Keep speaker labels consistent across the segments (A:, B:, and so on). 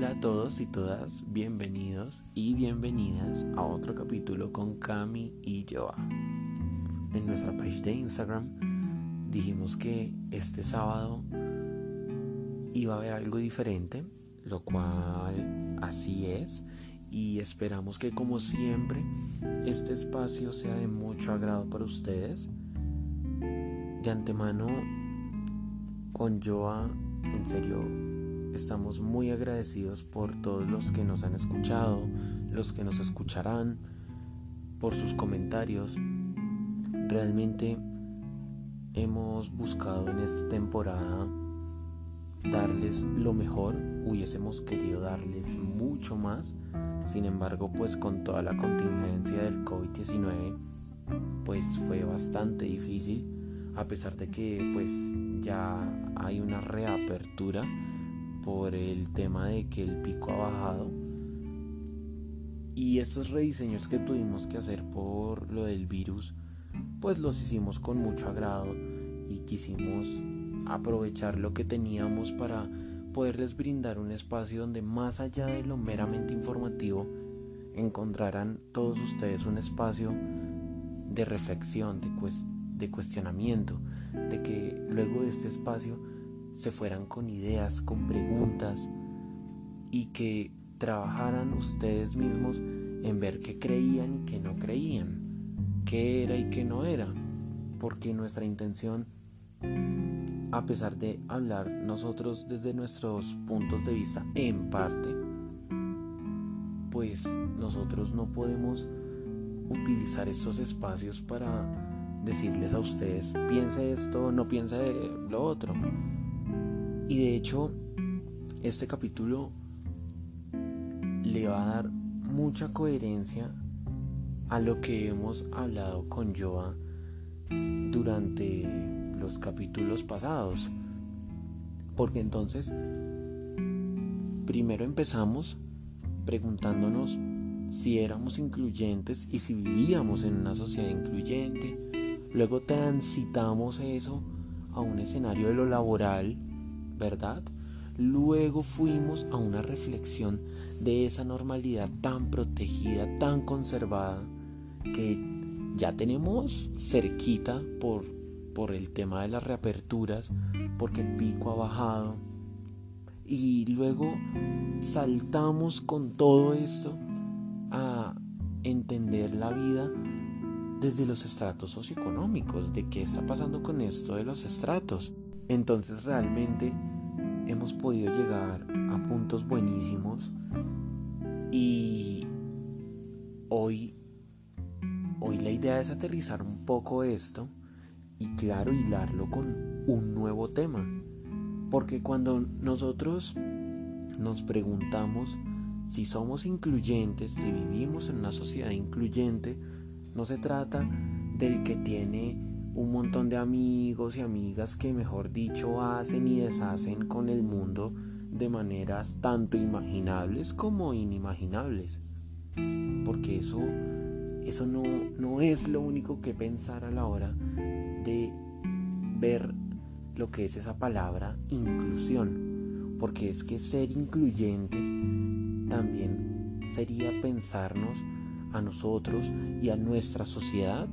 A: Hola a todos y todas, bienvenidos y bienvenidas a otro capítulo con Cami y Joa. En nuestra page de Instagram dijimos que este sábado iba a haber algo diferente, lo cual así es y esperamos que como siempre este espacio sea de mucho agrado para ustedes. De antemano con Joa, en serio Estamos muy agradecidos por todos los que nos han escuchado, los que nos escucharán, por sus comentarios. Realmente hemos buscado en esta temporada darles lo mejor, hubiésemos querido darles mucho más. Sin embargo, pues con toda la contingencia del COVID-19, pues fue bastante difícil, a pesar de que pues ya hay una reapertura por el tema de que el pico ha bajado. Y estos rediseños que tuvimos que hacer por lo del virus, pues los hicimos con mucho agrado y quisimos aprovechar lo que teníamos para poderles brindar un espacio donde más allá de lo meramente informativo, encontrarán todos ustedes un espacio de reflexión, de, de cuestionamiento, de que luego de este espacio se fueran con ideas, con preguntas y que trabajaran ustedes mismos en ver qué creían y qué no creían, qué era y qué no era, porque nuestra intención, a pesar de hablar nosotros desde nuestros puntos de vista en parte, pues nosotros no podemos utilizar estos espacios para decirles a ustedes, piense esto, no piense lo otro. Y de hecho, este capítulo le va a dar mucha coherencia a lo que hemos hablado con Joa durante los capítulos pasados. Porque entonces, primero empezamos preguntándonos si éramos incluyentes y si vivíamos en una sociedad incluyente. Luego transitamos eso a un escenario de lo laboral ¿verdad? Luego fuimos a una reflexión de esa normalidad tan protegida, tan conservada, que ya tenemos cerquita por, por el tema de las reaperturas, porque el pico ha bajado. Y luego saltamos con todo esto a entender la vida desde los estratos socioeconómicos, de qué está pasando con esto de los estratos. Entonces realmente hemos podido llegar a puntos buenísimos y hoy, hoy la idea es aterrizar un poco esto y claro, hilarlo con un nuevo tema. Porque cuando nosotros nos preguntamos si somos incluyentes, si vivimos en una sociedad incluyente, no se trata del que tiene un montón de amigos y amigas que mejor dicho hacen y deshacen con el mundo de maneras tanto imaginables como inimaginables. Porque eso, eso no, no es lo único que pensar a la hora de ver lo que es esa palabra inclusión. Porque es que ser incluyente también sería pensarnos a nosotros y a nuestra sociedad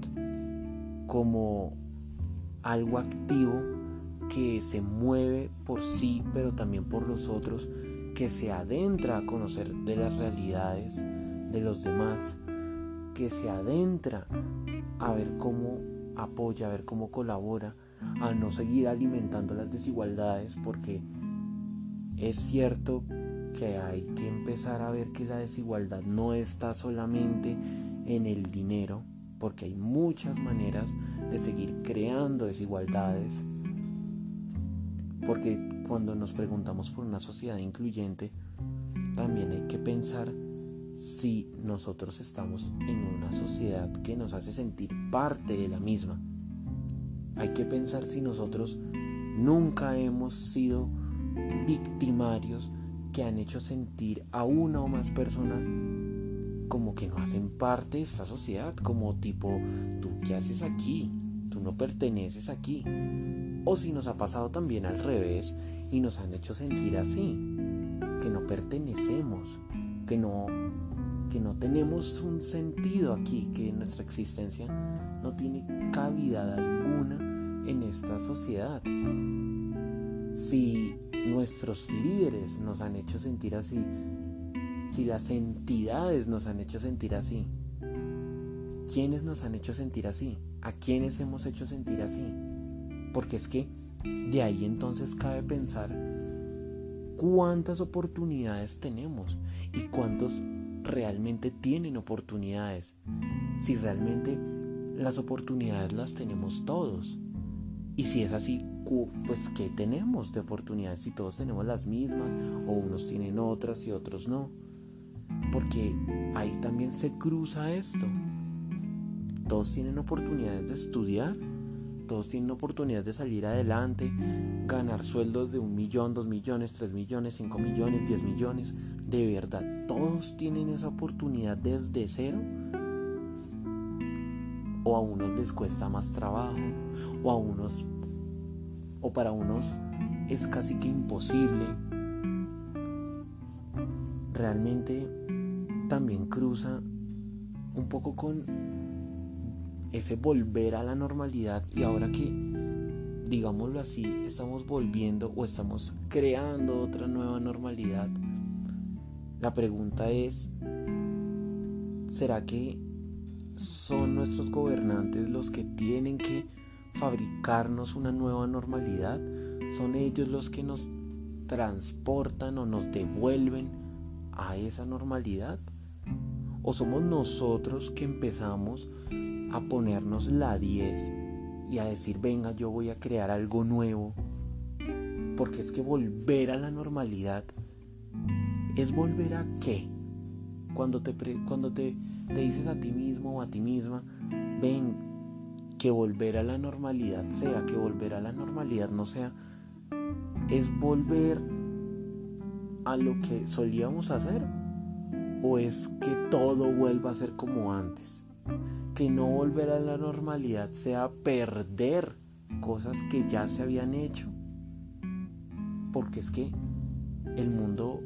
A: como algo activo que se mueve por sí, pero también por los otros, que se adentra a conocer de las realidades de los demás, que se adentra a ver cómo apoya, a ver cómo colabora, a no seguir alimentando las desigualdades, porque es cierto que hay que empezar a ver que la desigualdad no está solamente en el dinero, porque hay muchas maneras de seguir creando desigualdades, porque cuando nos preguntamos por una sociedad incluyente, también hay que pensar si nosotros estamos en una sociedad que nos hace sentir parte de la misma. Hay que pensar si nosotros nunca hemos sido victimarios que han hecho sentir a una o más personas como que no hacen parte de esta sociedad, como tipo, ¿tú qué haces aquí? Tú no perteneces aquí. O si nos ha pasado también al revés y nos han hecho sentir así. que no pertenecemos, que no, que no tenemos un sentido aquí, que nuestra existencia no tiene cavidad alguna en esta sociedad. Si nuestros líderes nos han hecho sentir así, si las entidades nos han hecho sentir así, ¿quiénes nos han hecho sentir así? ¿A quiénes hemos hecho sentir así? Porque es que de ahí entonces cabe pensar cuántas oportunidades tenemos y cuántos realmente tienen oportunidades. Si realmente las oportunidades las tenemos todos. Y si es así, pues ¿qué tenemos de oportunidades si todos tenemos las mismas o unos tienen otras y otros no? Porque ahí también se cruza esto. Todos tienen oportunidades de estudiar, todos tienen oportunidades de salir adelante, ganar sueldos de un millón, dos millones, tres millones, cinco millones, diez millones. De verdad, todos tienen esa oportunidad desde cero. O a unos les cuesta más trabajo, o a unos, o para unos es casi que imposible. Realmente también cruza un poco con ese volver a la normalidad y ahora que, digámoslo así, estamos volviendo o estamos creando otra nueva normalidad, la pregunta es, ¿será que son nuestros gobernantes los que tienen que fabricarnos una nueva normalidad? ¿Son ellos los que nos transportan o nos devuelven a esa normalidad? ¿O somos nosotros que empezamos a ponernos la 10 y a decir, venga, yo voy a crear algo nuevo? Porque es que volver a la normalidad es volver a qué? Cuando te, cuando te, dices a ti mismo o a ti misma, ven, que volver a la normalidad sea, que volver a la normalidad no sea, es volver a lo que solíamos hacer o es que todo vuelva a ser como antes. Que no volver a la normalidad sea perder cosas que ya se habían hecho. Porque es que el mundo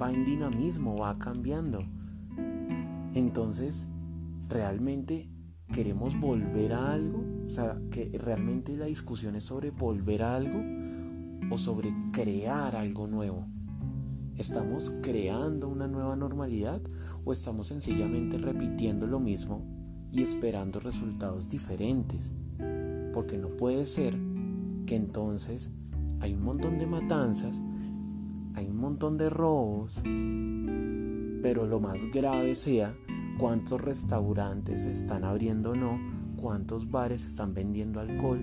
A: va en dinamismo, va cambiando. Entonces, realmente queremos volver a algo, o sea, que realmente la discusión es sobre volver a algo o sobre crear algo nuevo. ¿Estamos creando una nueva normalidad o estamos sencillamente repitiendo lo mismo y esperando resultados diferentes? Porque no puede ser que entonces hay un montón de matanzas, hay un montón de robos, pero lo más grave sea cuántos restaurantes están abriendo o no, cuántos bares están vendiendo alcohol,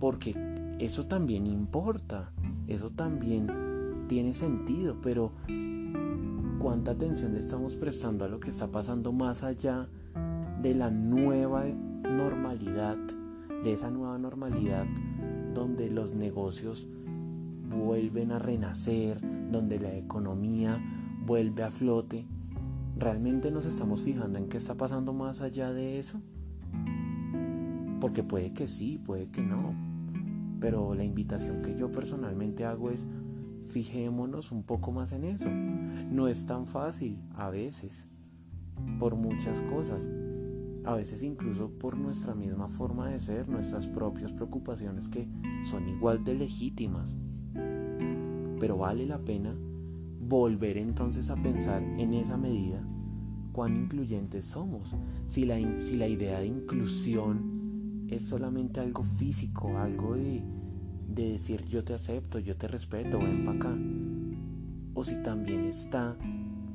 A: porque eso también importa, eso también tiene sentido, pero ¿cuánta atención le estamos prestando a lo que está pasando más allá de la nueva normalidad, de esa nueva normalidad donde los negocios vuelven a renacer, donde la economía vuelve a flote? ¿Realmente nos estamos fijando en qué está pasando más allá de eso? Porque puede que sí, puede que no. Pero la invitación que yo personalmente hago es fijémonos un poco más en eso. No es tan fácil a veces, por muchas cosas, a veces incluso por nuestra misma forma de ser, nuestras propias preocupaciones que son igual de legítimas. Pero vale la pena volver entonces a pensar en esa medida cuán incluyentes somos. Si la, si la idea de inclusión es solamente algo físico, algo de de decir yo te acepto, yo te respeto, ven para acá. O si también está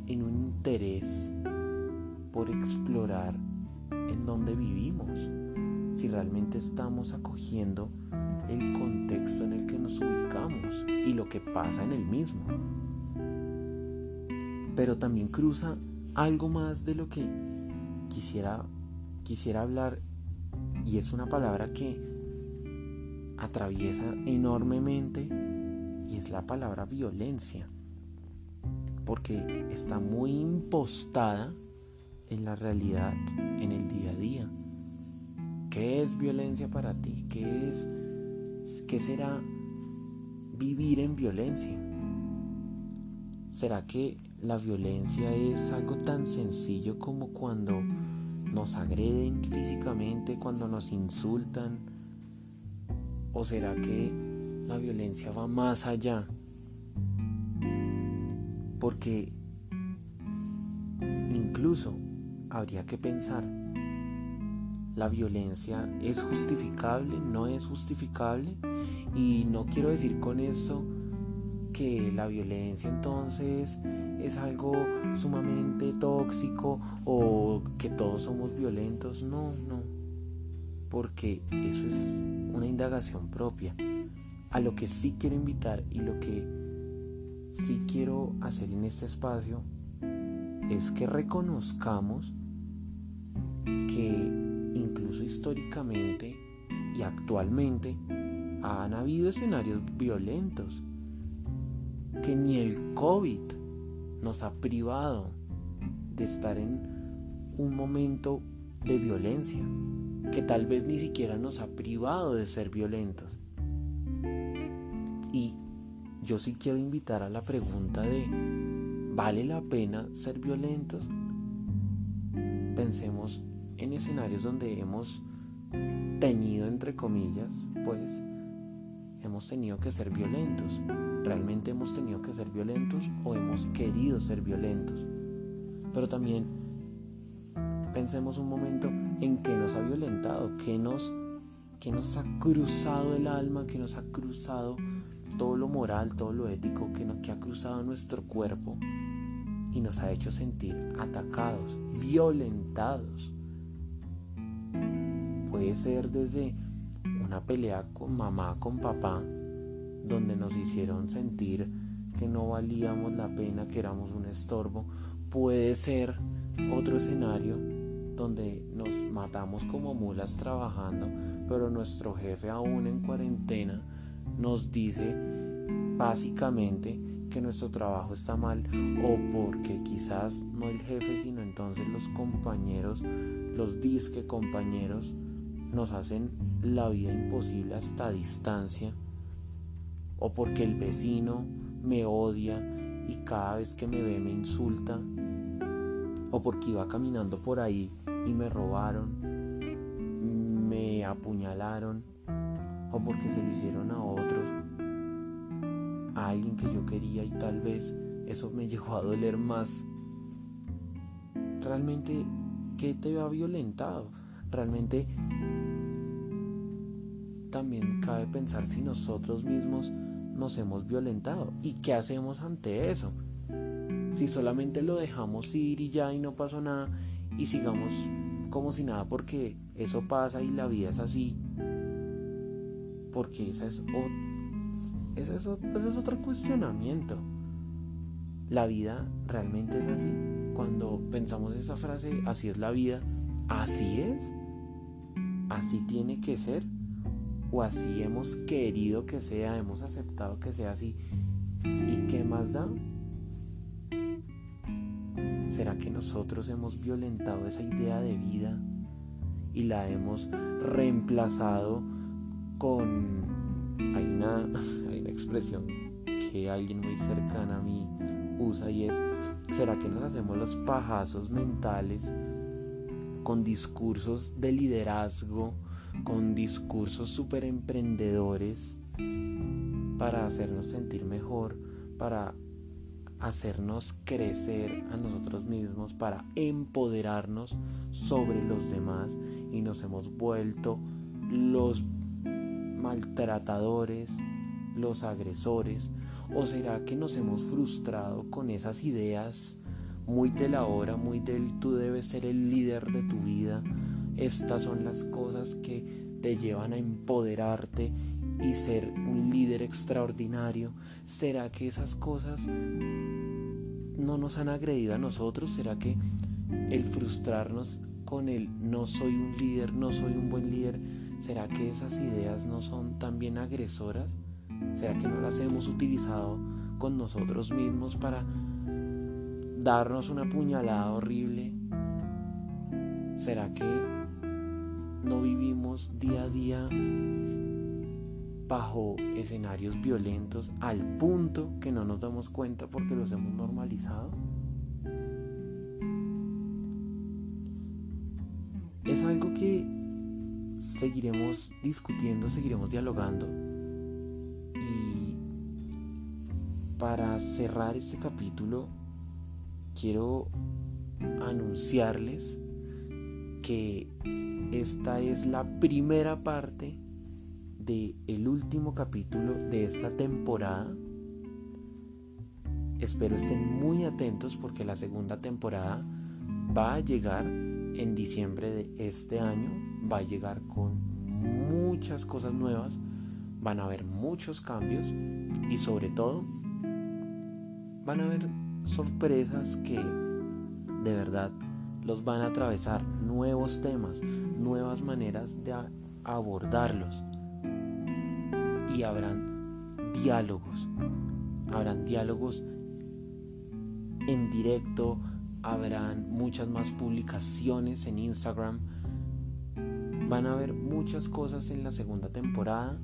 A: en un interés por explorar en dónde vivimos, si realmente estamos acogiendo el contexto en el que nos ubicamos y lo que pasa en el mismo. Pero también cruza algo más de lo que quisiera, quisiera hablar y es una palabra que atraviesa enormemente y es la palabra violencia, porque está muy impostada en la realidad, en el día a día. ¿Qué es violencia para ti? ¿Qué es qué será vivir en violencia? ¿Será que la violencia es algo tan sencillo como cuando nos agreden físicamente, cuando nos insultan? ¿O será que la violencia va más allá? Porque incluso habría que pensar, ¿la violencia es justificable? ¿No es justificable? Y no quiero decir con esto que la violencia entonces es algo sumamente tóxico o que todos somos violentos. No, no. Porque eso es una indagación propia. A lo que sí quiero invitar y lo que si quiero hacer en este espacio es que reconozcamos que incluso históricamente y actualmente han habido escenarios violentos, que ni el COVID nos ha privado de estar en un momento de violencia, que tal vez ni siquiera nos ha privado de ser violentos. Y yo sí quiero invitar a la pregunta de, ¿vale la pena ser violentos? Pensemos en escenarios donde hemos tenido, entre comillas, pues, hemos tenido que ser violentos. ¿Realmente hemos tenido que ser violentos o hemos querido ser violentos? Pero también pensemos un momento en que nos ha violentado, que nos, nos ha cruzado el alma, que nos ha cruzado todo lo moral, todo lo ético que, que ha cruzado nuestro cuerpo y nos ha hecho sentir atacados, violentados. Puede ser desde una pelea con mamá, con papá, donde nos hicieron sentir que no valíamos la pena, que éramos un estorbo. Puede ser otro escenario donde nos matamos como mulas trabajando, pero nuestro jefe aún en cuarentena nos dice básicamente que nuestro trabajo está mal o porque quizás no el jefe sino entonces los compañeros, los disque compañeros nos hacen la vida imposible hasta distancia o porque el vecino me odia y cada vez que me ve me insulta o porque iba caminando por ahí y me robaron, me apuñalaron o porque se lo hicieron a otros, a alguien que yo quería y tal vez eso me llegó a doler más. Realmente, ¿qué te ha violentado? Realmente también cabe pensar si nosotros mismos nos hemos violentado y qué hacemos ante eso. Si solamente lo dejamos ir y ya y no pasó nada y sigamos como si nada porque eso pasa y la vida es así porque ese es, ese es otro cuestionamiento. La vida realmente es así. Cuando pensamos esa frase, así es la vida, así es. Así tiene que ser. O así hemos querido que sea, hemos aceptado que sea así. ¿Y qué más da? ¿Será que nosotros hemos violentado esa idea de vida y la hemos reemplazado con... Hay una, expresión que alguien muy cercana a mí usa y es, ¿será que nos hacemos los pajazos mentales con discursos de liderazgo, con discursos súper emprendedores para hacernos sentir mejor, para hacernos crecer a nosotros mismos, para empoderarnos sobre los demás y nos hemos vuelto los maltratadores, los agresores? ¿O será que nos hemos frustrado con esas ideas muy de la hora, muy del tú debes ser el líder de tu vida? Estas son las cosas que te llevan a empoderarte y ser un líder extraordinario. ¿Será que esas cosas no nos han agredido a nosotros? ¿Será que el frustrarnos con el no soy un líder, no soy un buen líder, ¿Será que esas ideas no son también agresoras? ¿Será que no las hemos utilizado con nosotros mismos para darnos una puñalada horrible? ¿Será que no vivimos día a día bajo escenarios violentos al punto que no nos damos cuenta porque los hemos normalizado? Es algo que seguiremos discutiendo, seguiremos dialogando. Y para cerrar este capítulo, quiero anunciarles que esta es la primera parte de el último capítulo de esta temporada. Espero estén muy atentos porque la segunda temporada va a llegar en diciembre de este año. Va a llegar con muchas cosas nuevas. Van a haber muchos cambios y sobre todo van a haber sorpresas que de verdad los van a atravesar nuevos temas, nuevas maneras de abordarlos. Y habrán diálogos, habrán diálogos en directo, habrán muchas más publicaciones en Instagram. Van a haber muchas cosas en la segunda temporada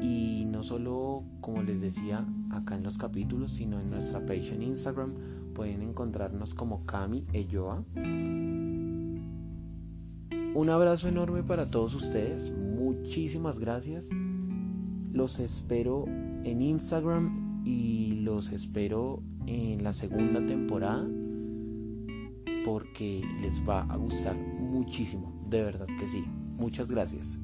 A: y no solo, como les decía, acá en los capítulos, sino en nuestra page en Instagram pueden encontrarnos como Kami Eyoa. Un abrazo enorme para todos ustedes, muchísimas gracias. Los espero en Instagram y los espero en la segunda temporada porque les va a gustar muchísimo, de verdad que sí. Muchas gracias.